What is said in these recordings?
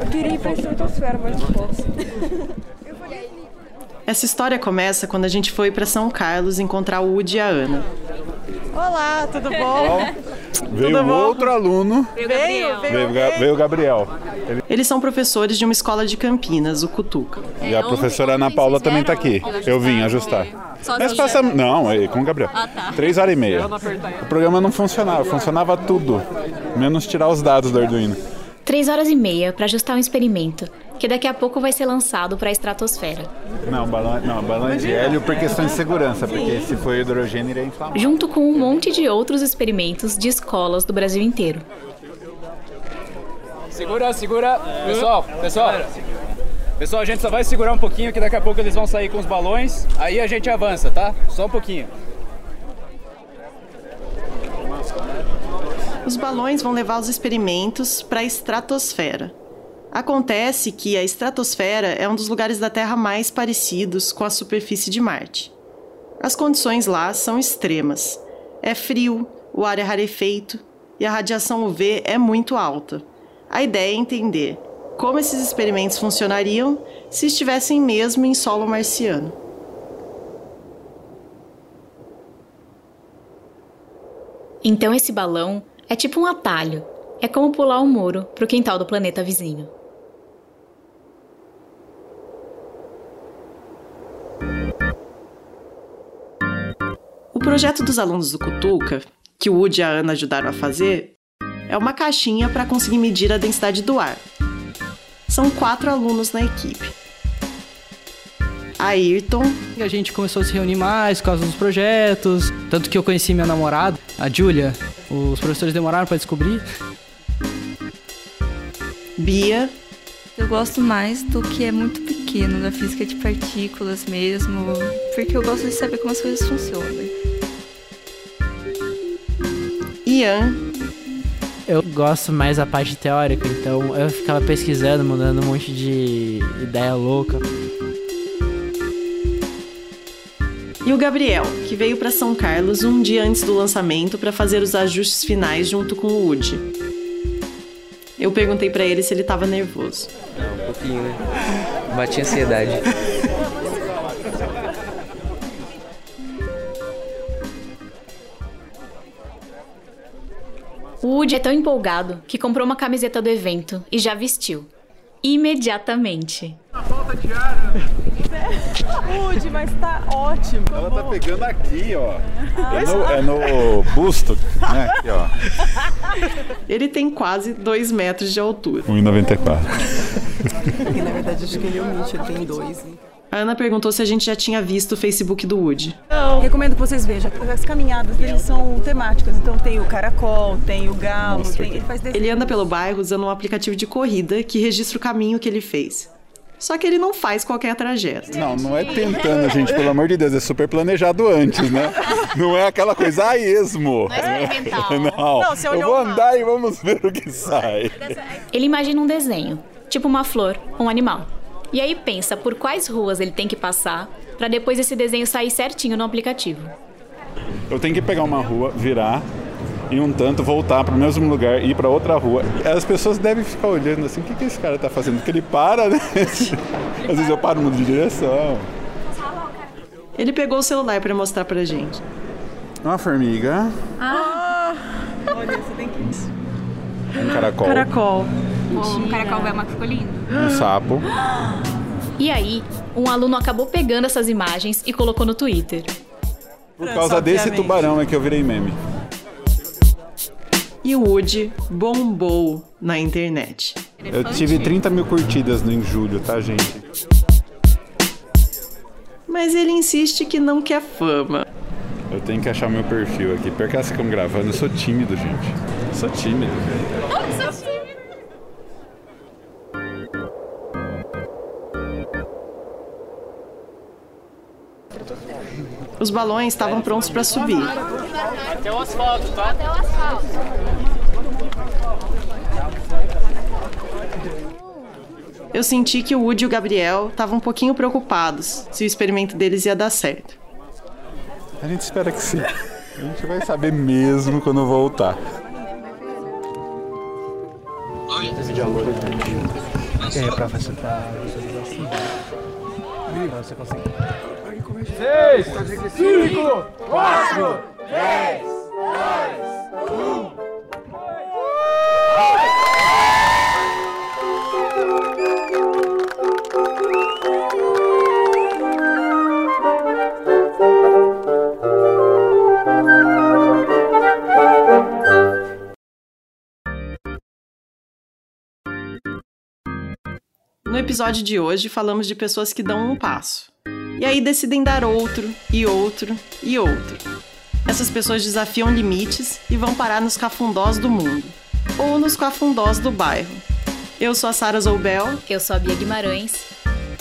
Eu queria ir pra estratosfera, mas não posso. Essa história começa quando a gente foi para São Carlos encontrar o Woody e a Ana. Olá, tudo bom? Veio Tudo bom? outro aluno, Veio, veio, veio, veio o Gabriel. Ele- Eles são professores de uma escola de Campinas, o Cutuca. e a professora Ana Paula também tá aqui. Eu vim ajustar. Nós passamos. Não, é com o Gabriel. Três horas e meia. O programa não funcionava, funcionava tudo. Menos tirar os dados do Arduino. Três horas e meia para ajustar um experimento, que daqui a pouco vai ser lançado para a estratosfera. Não, balão, não, balão de hélio por questão de segurança, porque se for hidrogênio iria inflamar. Junto com um monte de outros experimentos de escolas do Brasil inteiro. Segura, segura. Pessoal, pessoal. Pessoal, a gente só vai segurar um pouquinho que daqui a pouco eles vão sair com os balões. Aí a gente avança, tá? Só um pouquinho. Os balões vão levar os experimentos para a estratosfera. Acontece que a estratosfera é um dos lugares da Terra mais parecidos com a superfície de Marte. As condições lá são extremas. É frio, o ar é rarefeito e a radiação UV é muito alta. A ideia é entender como esses experimentos funcionariam se estivessem mesmo em solo marciano. Então esse balão é tipo um atalho. É como pular um muro pro quintal do planeta vizinho. O projeto dos alunos do Cutuca, que o Woody e a Ana ajudaram a fazer, é uma caixinha para conseguir medir a densidade do ar. São quatro alunos na equipe. Ayrton, E a gente começou a se reunir mais por causa dos projetos. Tanto que eu conheci minha namorada, a Julia. Os professores demoraram para descobrir. Bia, Eu gosto mais do que é muito pequeno, da física de partículas mesmo, porque eu gosto de saber como as coisas funcionam. Ian Eu gosto mais da parte teórica, então eu ficava pesquisando, mandando um monte de ideia louca. E o Gabriel, que veio para São Carlos um dia antes do lançamento para fazer os ajustes finais junto com o Woody. Eu perguntei para ele se ele estava nervoso. Um pouquinho, né? Bati ansiedade. O Woody é tão empolgado que comprou uma camiseta do evento e já vestiu. Imediatamente. Saúde, mas tá ótimo. Ela tá pegando aqui, ó. É no, é no busto, né? Aqui, ó. Ele tem quase 2 metros de altura. 1,94. E na verdade acho que ele omite, ele tem dois. A Ana perguntou se a gente já tinha visto o Facebook do Woody. Recomendo que vocês vejam. As caminhadas dele são temáticas. Então tem o caracol, tem o galo, tem... ele faz desenho. Ele anda pelo bairro usando um aplicativo de corrida que registra o caminho que ele fez. Só que ele não faz qualquer trajeto. Não, não é tentando, gente, pelo amor de Deus, é super planejado antes, né? Não é aquela coisa a esmo. Não é experimental. Não, Não, eu vou andar e vamos ver o que sai. Ele imagina um desenho, tipo uma flor, um animal. E aí pensa por quais ruas ele tem que passar para depois esse desenho sair certinho no aplicativo. Eu tenho que pegar uma rua, virar e um tanto voltar para o mesmo lugar e ir para outra rua. As pessoas devem ficar olhando assim, o que, que esse cara tá fazendo? Porque ele para, né? Às vezes eu paro mudo de direção. Ele pegou o celular para mostrar pra gente. Uma formiga, Olha, você tem que... um caracol, Caracol. O caracol vai ficou lindo. um sapo. E aí, um aluno acabou pegando essas imagens e colocou no Twitter. Por causa desse tubarão é que eu virei meme. E o Woody bombou na internet. Eu tive 30 mil curtidas no em julho, tá, gente? Mas ele insiste que não quer fama. Eu tenho que achar meu perfil aqui. Pior que ficam gravando, eu sou tímido, gente. Sou tímido. Os balões estavam prontos para subir. Até o asfalto, tá? Eu senti que o Woody e o Gabriel estavam um pouquinho preocupados se o experimento deles ia dar certo. A gente espera que sim. A gente vai saber mesmo quando voltar. Esse de amor. Que é pra facilitar Pra você conseguir. Seis, cinco, quatro, três, dois, um. No episódio de hoje, falamos de pessoas que dão um passo. E aí decidem dar outro, e outro, e outro. Essas pessoas desafiam limites e vão parar nos cafundós do mundo. Ou nos cafundós do bairro. Eu sou a Sara Zoubel. Eu sou a Bia Guimarães.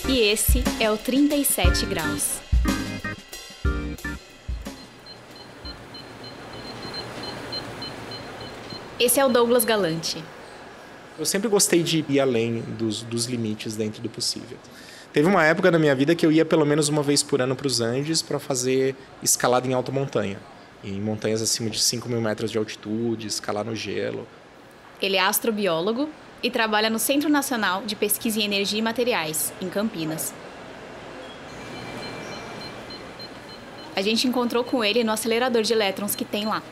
E esse é o 37 Graus. Esse é o Douglas Galante. Eu sempre gostei de ir além dos, dos limites dentro do possível. Teve uma época da minha vida que eu ia pelo menos uma vez por ano para os Andes para fazer escalada em alta montanha. Em montanhas acima de 5 mil metros de altitude, escalar no gelo. Ele é astrobiólogo e trabalha no Centro Nacional de Pesquisa em Energia e Materiais, em Campinas. A gente encontrou com ele no acelerador de elétrons que tem lá.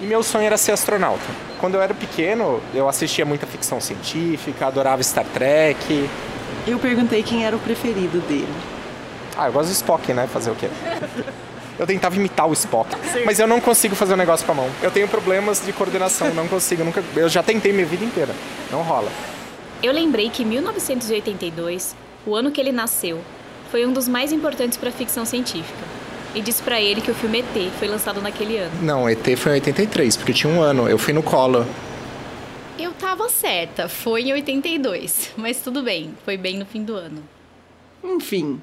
E meu sonho era ser astronauta. Quando eu era pequeno, eu assistia muita ficção científica, adorava Star Trek. Eu perguntei quem era o preferido dele. Ah, eu gosto do Spock, né? Fazer o quê? Eu tentava imitar o Spock, mas eu não consigo fazer o um negócio com a mão. Eu tenho problemas de coordenação, não consigo, nunca. Eu já tentei minha vida inteira, não rola. Eu lembrei que 1982, o ano que ele nasceu, foi um dos mais importantes para a ficção científica e disse para ele que o filme ET foi lançado naquele ano. Não, ET foi em 83, porque tinha um ano. Eu fui no colo. Eu tava certa, foi em 82, mas tudo bem, foi bem no fim do ano. Enfim,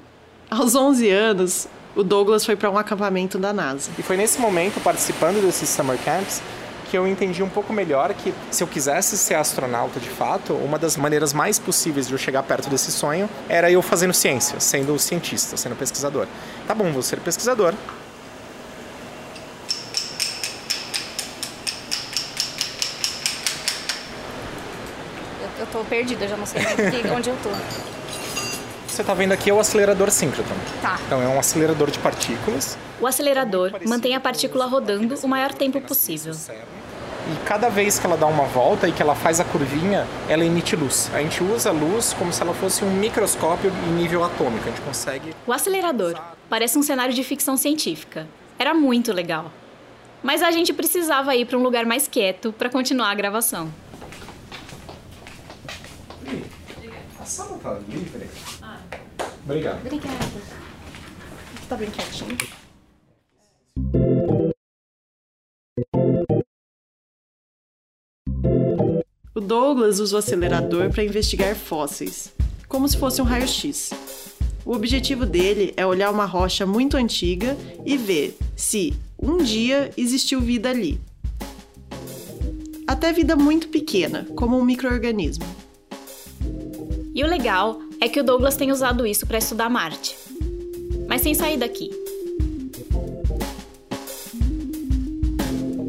aos 11 anos, o Douglas foi para um acampamento da NASA. E foi nesse momento, participando desses summer camps, que eu entendi um pouco melhor que se eu quisesse ser astronauta de fato, uma das maneiras mais possíveis de eu chegar perto desse sonho era eu fazendo ciência, sendo cientista, sendo pesquisador. Tá bom, vou ser pesquisador. Eu, eu tô perdida, já não sei onde eu tô. Você está vendo aqui é o acelerador síncrotron. Tá. Então é um acelerador de partículas. O acelerador mantém a partícula rodando o maior tempo possível. E cada vez que ela dá uma volta e que ela faz a curvinha, ela emite luz. A gente usa a luz como se ela fosse um microscópio em nível atômico. A gente consegue. O acelerador parece um cenário de ficção científica. Era muito legal. Mas a gente precisava ir para um lugar mais quieto para continuar a gravação. A sala tá livre? Obrigado. Obrigada. Tá bem quietinho. O Douglas usa o acelerador para investigar fósseis, como se fosse um raio-x. O objetivo dele é olhar uma rocha muito antiga e ver se um dia existiu vida ali. Até vida muito pequena, como um microorganismo. E o legal é que o Douglas tem usado isso para estudar Marte. Mas sem sair daqui.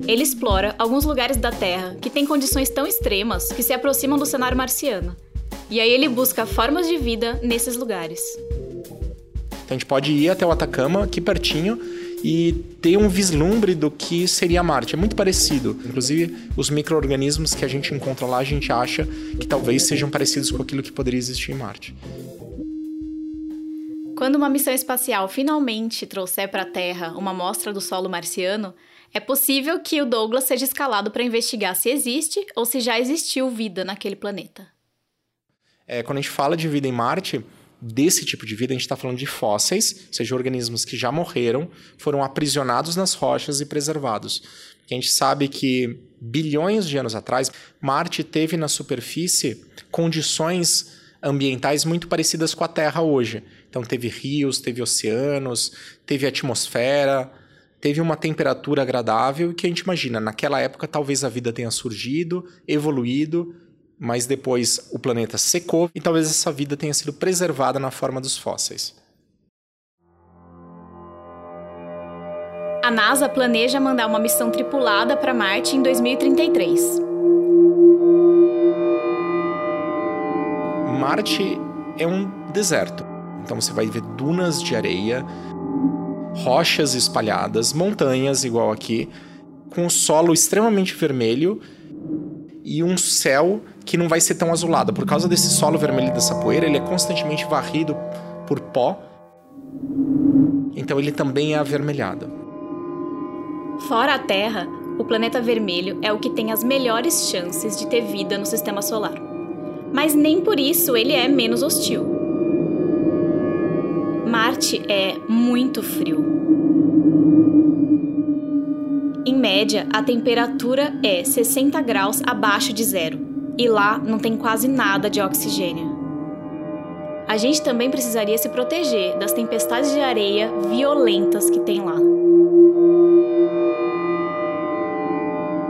Ele explora alguns lugares da Terra que têm condições tão extremas que se aproximam do cenário marciano. E aí ele busca formas de vida nesses lugares. Então a gente pode ir até o Atacama, aqui pertinho, e ter um vislumbre do que seria Marte. É muito parecido. Inclusive, os micro-organismos que a gente encontra lá, a gente acha que talvez sejam parecidos com aquilo que poderia existir em Marte. Quando uma missão espacial finalmente trouxer para a Terra uma amostra do solo marciano, é possível que o Douglas seja escalado para investigar se existe ou se já existiu vida naquele planeta. É, quando a gente fala de vida em Marte, desse tipo de vida, a gente está falando de fósseis, ou seja, organismos que já morreram, foram aprisionados nas rochas e preservados. a gente sabe que bilhões de anos atrás, Marte teve na superfície condições ambientais muito parecidas com a Terra hoje. Então teve rios, teve oceanos, teve atmosfera, teve uma temperatura agradável que a gente imagina, naquela época talvez a vida tenha surgido, evoluído, mas depois o planeta secou e talvez essa vida tenha sido preservada na forma dos fósseis. A NASA planeja mandar uma missão tripulada para Marte em 2033. Marte é um deserto. Então você vai ver dunas de areia, rochas espalhadas, montanhas igual aqui, com o solo extremamente vermelho e um céu que não vai ser tão azulado. Por causa desse solo vermelho dessa poeira, ele é constantemente varrido por pó. Então ele também é avermelhado. Fora a Terra, o planeta vermelho é o que tem as melhores chances de ter vida no sistema solar. Mas nem por isso ele é menos hostil. Marte é muito frio. Em média, a temperatura é 60 graus abaixo de zero, e lá não tem quase nada de oxigênio. A gente também precisaria se proteger das tempestades de areia violentas que tem lá.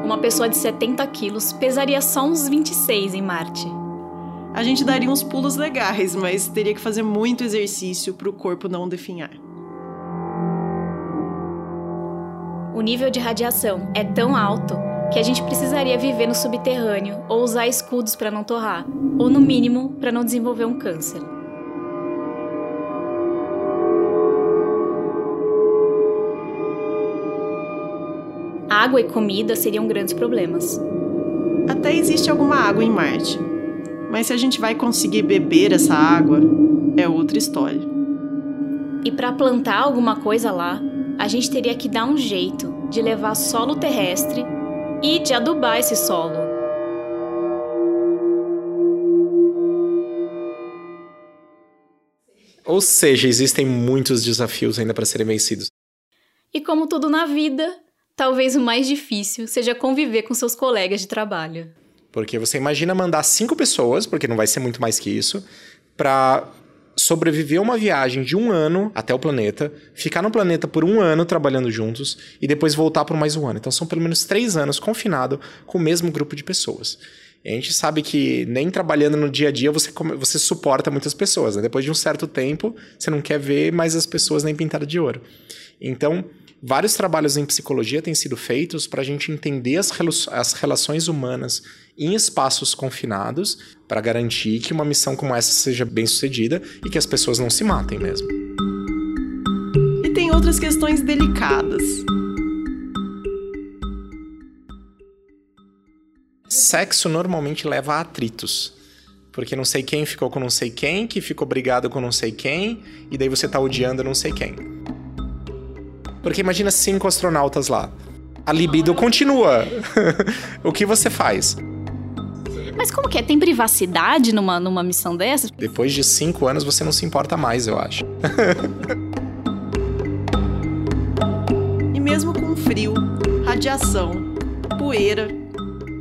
Uma pessoa de 70 quilos pesaria só uns 26 em Marte a gente daria uns pulos legais, mas teria que fazer muito exercício para o corpo não definhar. O nível de radiação é tão alto que a gente precisaria viver no subterrâneo ou usar escudos para não torrar, ou no mínimo para não desenvolver um câncer. Água e comida seriam grandes problemas. Até existe alguma água em Marte, mas se a gente vai conseguir beber essa água, é outra história. E para plantar alguma coisa lá, a gente teria que dar um jeito de levar solo terrestre e de adubar esse solo. Ou seja, existem muitos desafios ainda para serem vencidos. E como tudo na vida, talvez o mais difícil seja conviver com seus colegas de trabalho. Porque você imagina mandar cinco pessoas, porque não vai ser muito mais que isso, para sobreviver a uma viagem de um ano até o planeta, ficar no planeta por um ano trabalhando juntos e depois voltar por mais um ano. Então são pelo menos três anos confinado com o mesmo grupo de pessoas. A gente sabe que nem trabalhando no dia a dia você, você suporta muitas pessoas. Né? Depois de um certo tempo, você não quer ver mais as pessoas nem pintadas de ouro. Então, vários trabalhos em psicologia têm sido feitos para a gente entender as, as relações humanas em espaços confinados para garantir que uma missão como essa seja bem sucedida e que as pessoas não se matem mesmo. E tem outras questões delicadas. Sexo normalmente leva a atritos. Porque não sei quem ficou com não sei quem, que ficou brigado com não sei quem, e daí você tá odiando não sei quem. Porque imagina cinco astronautas lá. A libido continua. o que você faz? Mas como que é? Tem privacidade numa, numa missão dessas? Depois de cinco anos você não se importa mais, eu acho. e mesmo com frio, radiação, poeira.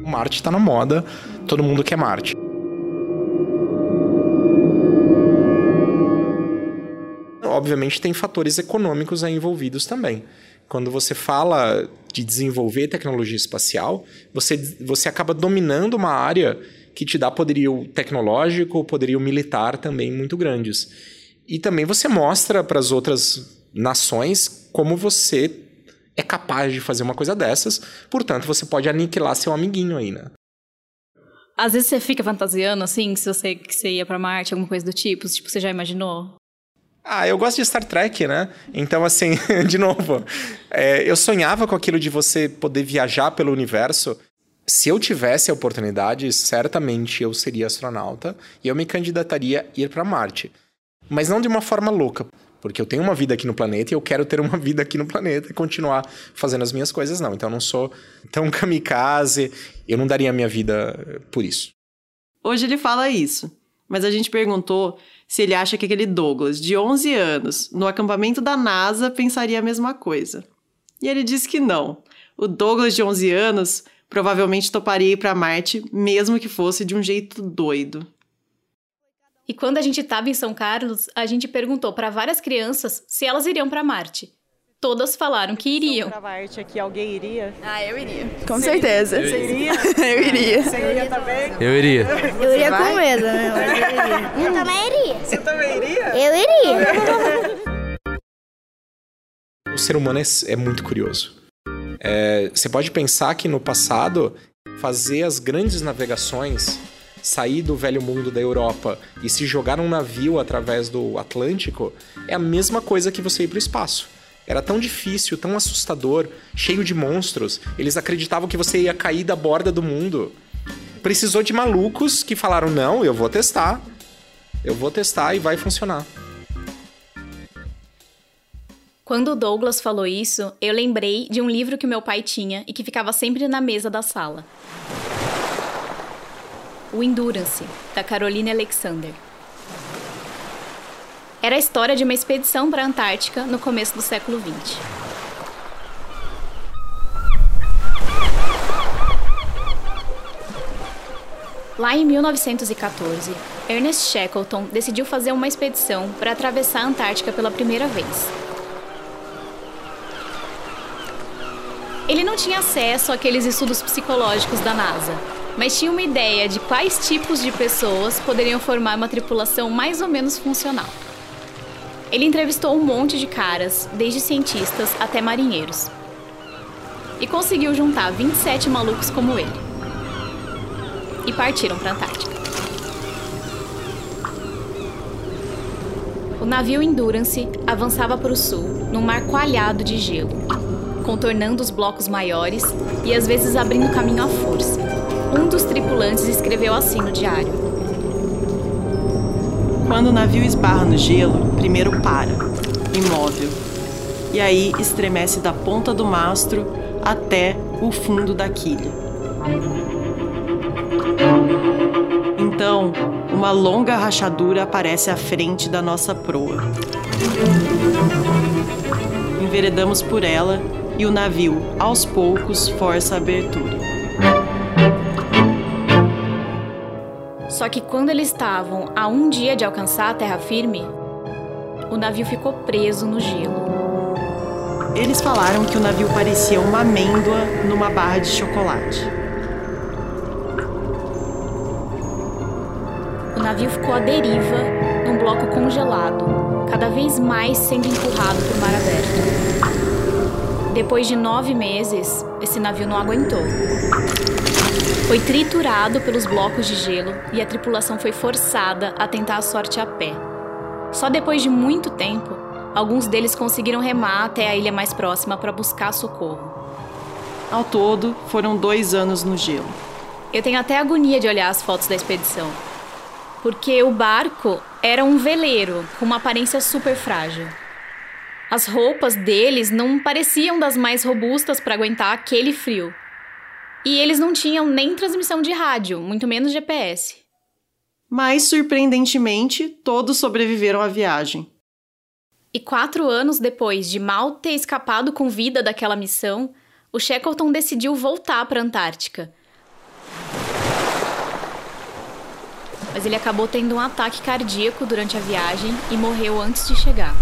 Marte tá na moda, todo mundo quer Marte. Obviamente tem fatores econômicos aí envolvidos também. Quando você fala de desenvolver tecnologia espacial, você, você acaba dominando uma área que te dá poderio tecnológico, poderio militar também muito grandes. E também você mostra para as outras nações como você é capaz de fazer uma coisa dessas, portanto você pode aniquilar seu amiguinho aí, né? Às vezes você fica fantasiando assim, se você, que você ia para Marte, alguma coisa do tipo, tipo, você já imaginou? Ah, eu gosto de Star Trek, né? Então, assim, de novo, é, eu sonhava com aquilo de você poder viajar pelo universo. Se eu tivesse a oportunidade, certamente eu seria astronauta e eu me candidataria a ir para Marte. Mas não de uma forma louca, porque eu tenho uma vida aqui no planeta e eu quero ter uma vida aqui no planeta e continuar fazendo as minhas coisas, não. Então, eu não sou tão kamikaze, eu não daria a minha vida por isso. Hoje ele fala isso, mas a gente perguntou se ele acha que aquele Douglas, de 11 anos, no acampamento da NASA, pensaria a mesma coisa. E ele disse que não. O Douglas, de 11 anos, provavelmente toparia ir para Marte, mesmo que fosse de um jeito doido. E quando a gente estava em São Carlos, a gente perguntou para várias crianças se elas iriam para Marte todas falaram que iriam. Pra Marte aqui, alguém iria? Ah, eu iria. Com Você certeza. Você iria? eu iria. Você iria também? Eu iria. Eu iria com medo, né? Eu iria. Eu também iria. Você também iria? Eu iria. o ser humano é, é muito curioso. É, você pode pensar que no passado, fazer as grandes navegações sair do velho mundo da Europa e se jogar num navio através do Atlântico é a mesma coisa que você ir para o espaço. Era tão difícil, tão assustador, cheio de monstros. Eles acreditavam que você ia cair da borda do mundo. Precisou de malucos que falaram: não, eu vou testar. Eu vou testar e vai funcionar. Quando o Douglas falou isso, eu lembrei de um livro que meu pai tinha e que ficava sempre na mesa da sala. O Endurance, da Caroline Alexander. Era a história de uma expedição para a Antártica no começo do século XX. Lá em 1914, Ernest Shackleton decidiu fazer uma expedição para atravessar a Antártica pela primeira vez. Ele não tinha acesso àqueles estudos psicológicos da NASA, mas tinha uma ideia de quais tipos de pessoas poderiam formar uma tripulação mais ou menos funcional. Ele entrevistou um monte de caras, desde cientistas até marinheiros. E conseguiu juntar 27 malucos como ele. E partiram para a Antártica. O navio Endurance avançava para o sul, num mar coalhado de gelo, contornando os blocos maiores e às vezes abrindo caminho à força. Um dos tripulantes escreveu assim no diário: Quando o navio esbarra no gelo, primeiro para, imóvel, e aí estremece da ponta do mastro até o fundo da quilha. Então, uma longa rachadura aparece à frente da nossa proa. Enveredamos por ela e o navio, aos poucos, força a abertura. Só que quando eles estavam a um dia de alcançar a terra firme, o navio ficou preso no gelo. Eles falaram que o navio parecia uma amêndoa numa barra de chocolate. O navio ficou à deriva num bloco congelado, cada vez mais sendo empurrado por mar aberto. Depois de nove meses, esse navio não aguentou. Foi triturado pelos blocos de gelo e a tripulação foi forçada a tentar a sorte a pé. Só depois de muito tempo, alguns deles conseguiram remar até a ilha mais próxima para buscar socorro. Ao todo, foram dois anos no gelo. Eu tenho até agonia de olhar as fotos da expedição. Porque o barco era um veleiro com uma aparência super frágil. As roupas deles não pareciam das mais robustas para aguentar aquele frio. E eles não tinham nem transmissão de rádio, muito menos GPS. Mas, surpreendentemente, todos sobreviveram à viagem. E quatro anos depois de mal ter escapado com vida daquela missão, o Shackleton decidiu voltar para a Antártica. Mas ele acabou tendo um ataque cardíaco durante a viagem e morreu antes de chegar.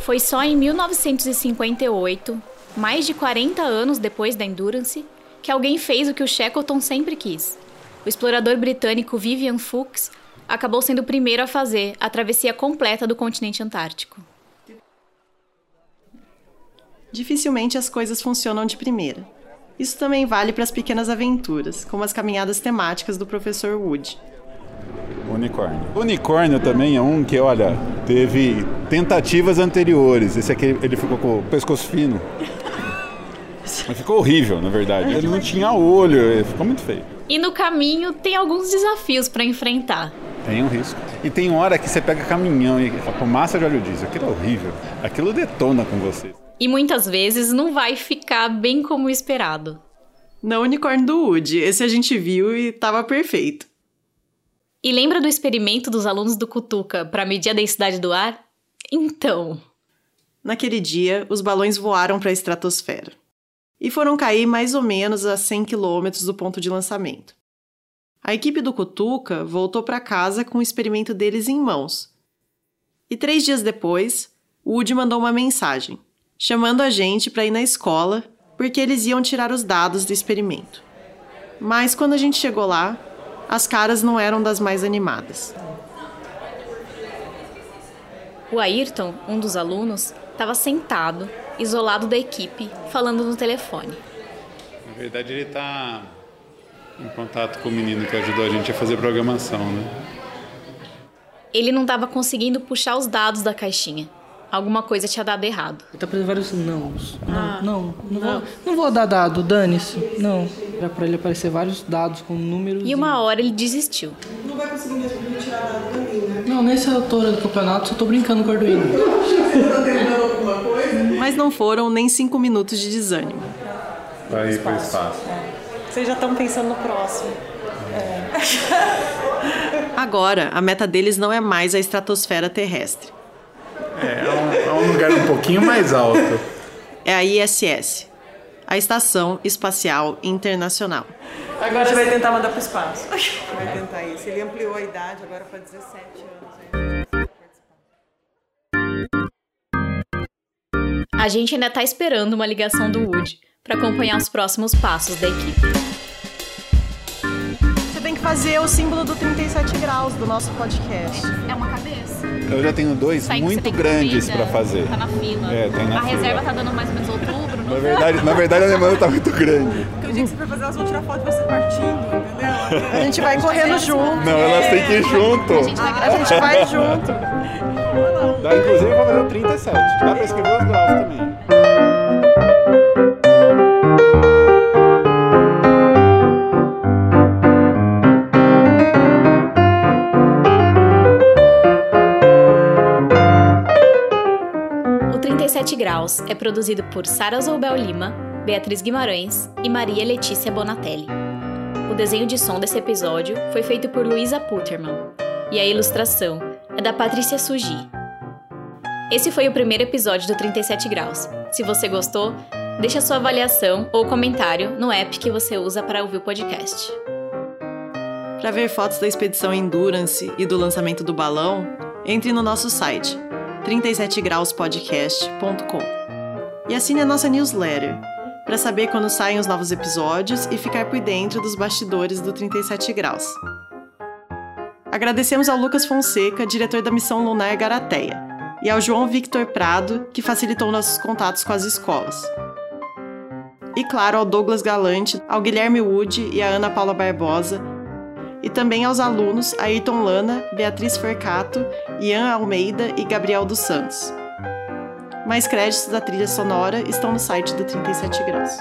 Foi só em 1958, mais de 40 anos depois da Endurance, que alguém fez o que o Shackleton sempre quis. O explorador britânico Vivian Fuchs acabou sendo o primeiro a fazer a travessia completa do continente antártico. Dificilmente as coisas funcionam de primeira. Isso também vale para as pequenas aventuras, como as caminhadas temáticas do professor Wood. Unicórnio. Unicórnio também é um que, olha, teve tentativas anteriores. Esse aqui ele ficou com o pescoço fino. Mas ficou horrível, na verdade. Ele não tinha olho, ficou muito feio. E no caminho tem alguns desafios para enfrentar. Tem um risco. E tem hora que você pega caminhão e com massa de óleo diesel. Aquilo é horrível. Aquilo detona com você. E muitas vezes não vai ficar bem como esperado. Não unicórnio do Woody. Esse a gente viu e tava perfeito. E lembra do experimento dos alunos do Cutuca para medir a densidade do ar? Então. Naquele dia, os balões voaram para a estratosfera e foram cair mais ou menos a 100 quilômetros do ponto de lançamento. A equipe do Cutuca voltou para casa com o experimento deles em mãos. E três dias depois, Woody mandou uma mensagem, chamando a gente para ir na escola, porque eles iam tirar os dados do experimento. Mas quando a gente chegou lá, as caras não eram das mais animadas. O Ayrton, um dos alunos, estava sentado, isolado da equipe, falando no telefone. Na verdade, ele está Em contato com o menino que ajudou a gente a fazer programação, né? Ele não estava conseguindo puxar os dados da caixinha. Alguma coisa tinha dado errado. Ele tá fazendo vários nãos. Não, Ah, não, não, não. Vou, não vou dar dado, dane-se. Não. Era pra ele aparecer vários dados com números. E uma hora ele desistiu. Não vai conseguir mesmo retirar nada pra mim, né? Não, nessa altura do campeonato, só tô brincando com o Arduino. Você tá tentando alguma coisa? Mas não foram nem cinco minutos de desânimo. Vai ir pro espaço. Vocês já estão pensando no próximo. Agora, a meta deles não é mais a estratosfera terrestre. É, é um, é um lugar um pouquinho mais alto. É a ISS, a Estação Espacial Internacional. Agora a gente vai tentar mandar pro espaço. Vai tentar isso. Ele ampliou a idade agora para 17 anos. A gente ainda tá esperando uma ligação do Woody para acompanhar os próximos passos da equipe. Fazer o símbolo do 37 graus do nosso podcast. É uma cabeça. Eu já tenho dois Sai muito grandes para fazer. Tá na fila. É, tem na a fila. reserva tá dando mais ou menos outubro. Na verdade, na verdade a demanda tá muito grande. Porque o dia que você for fazer, elas vão tirar foto de você partindo, entendeu? A gente vai correndo junto. Não, elas têm que ir junto. A gente vai A gente vai junto. Dá inclusive pra fazer o 37. Dá pra escrever os graus também. 37 Graus é produzido por Sara Zoubel Lima, Beatriz Guimarães e Maria Letícia Bonatelli. O desenho de som desse episódio foi feito por Luísa Putterman e a ilustração é da Patrícia Sugi. Esse foi o primeiro episódio do 37 Graus. Se você gostou, deixa sua avaliação ou comentário no app que você usa para ouvir o podcast. Para ver fotos da expedição Endurance e do lançamento do balão, entre no nosso site 37grauspodcast.com e assine a nossa newsletter para saber quando saem os novos episódios e ficar por dentro dos bastidores do 37 Graus. Agradecemos ao Lucas Fonseca, diretor da missão lunar Garateia, e ao João Victor Prado, que facilitou nossos contatos com as escolas. E claro, ao Douglas Galante, ao Guilherme Wood e à Ana Paula Barbosa, e também aos alunos Ayrton Lana, Beatriz Forcato, Ian Almeida e Gabriel dos Santos. Mais créditos da trilha sonora estão no site do 37 Graus.